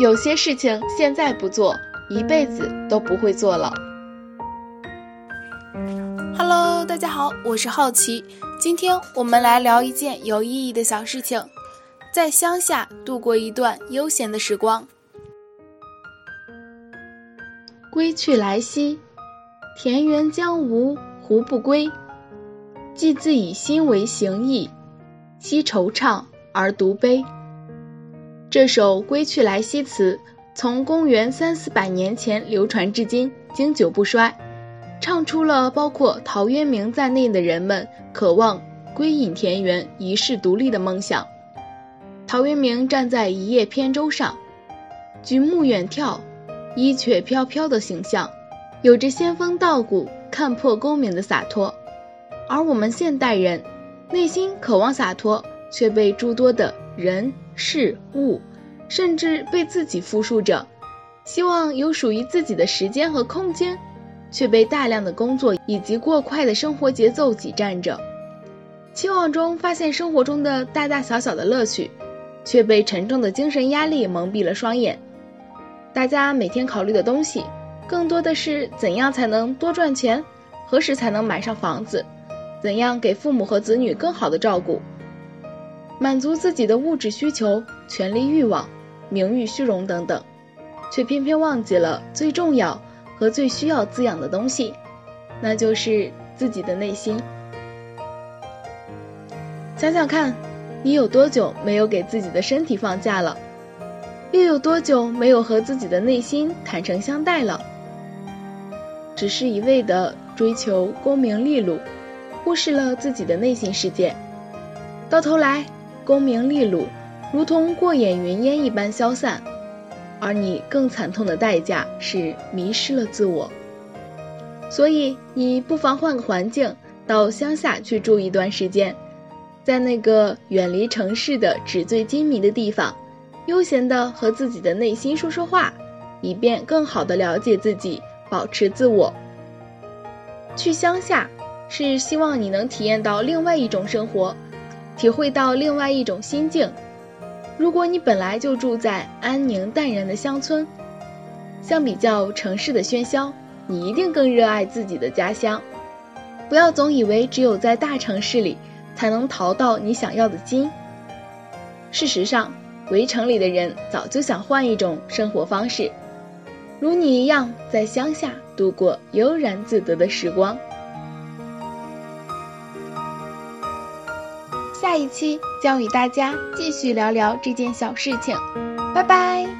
有些事情现在不做，一辈子都不会做了。Hello，大家好，我是好奇，今天我们来聊一件有意义的小事情，在乡下度过一段悠闲的时光。归去来兮，田园将芜胡不归？既自以心为形役，惜惆怅而独悲。这首《归去来兮》辞从公元三四百年前流传至今，经久不衰，唱出了包括陶渊明在内的人们渴望归隐田园、一世独立的梦想。陶渊明站在一叶扁舟上，举目远眺，衣却飘飘的形象，有着仙风道骨、看破功名的洒脱。而我们现代人，内心渴望洒脱，却被诸多的人事物，甚至被自己缚束着；希望有属于自己的时间和空间，却被大量的工作以及过快的生活节奏挤占着。期望中发现生活中的大大小小的乐趣，却被沉重的精神压力蒙蔽了双眼。大家每天考虑的东西，更多的是怎样才能多赚钱，何时才能买上房子。怎样给父母和子女更好的照顾，满足自己的物质需求、权力欲望、名誉虚荣等等，却偏偏忘记了最重要和最需要滋养的东西，那就是自己的内心。想想看，你有多久没有给自己的身体放假了？又有多久没有和自己的内心坦诚相待了？只是一味的追求功名利禄。忽视了自己的内心世界，到头来功名利禄如同过眼云烟一般消散，而你更惨痛的代价是迷失了自我。所以你不妨换个环境，到乡下去住一段时间，在那个远离城市的纸醉金迷的地方，悠闲的和自己的内心说说话，以便更好的了解自己，保持自我。去乡下。是希望你能体验到另外一种生活，体会到另外一种心境。如果你本来就住在安宁淡然的乡村，相比较城市的喧嚣，你一定更热爱自己的家乡。不要总以为只有在大城市里才能淘到你想要的金。事实上，围城里的人早就想换一种生活方式，如你一样在乡下度过悠然自得的时光。下一期将与大家继续聊聊这件小事情，拜拜。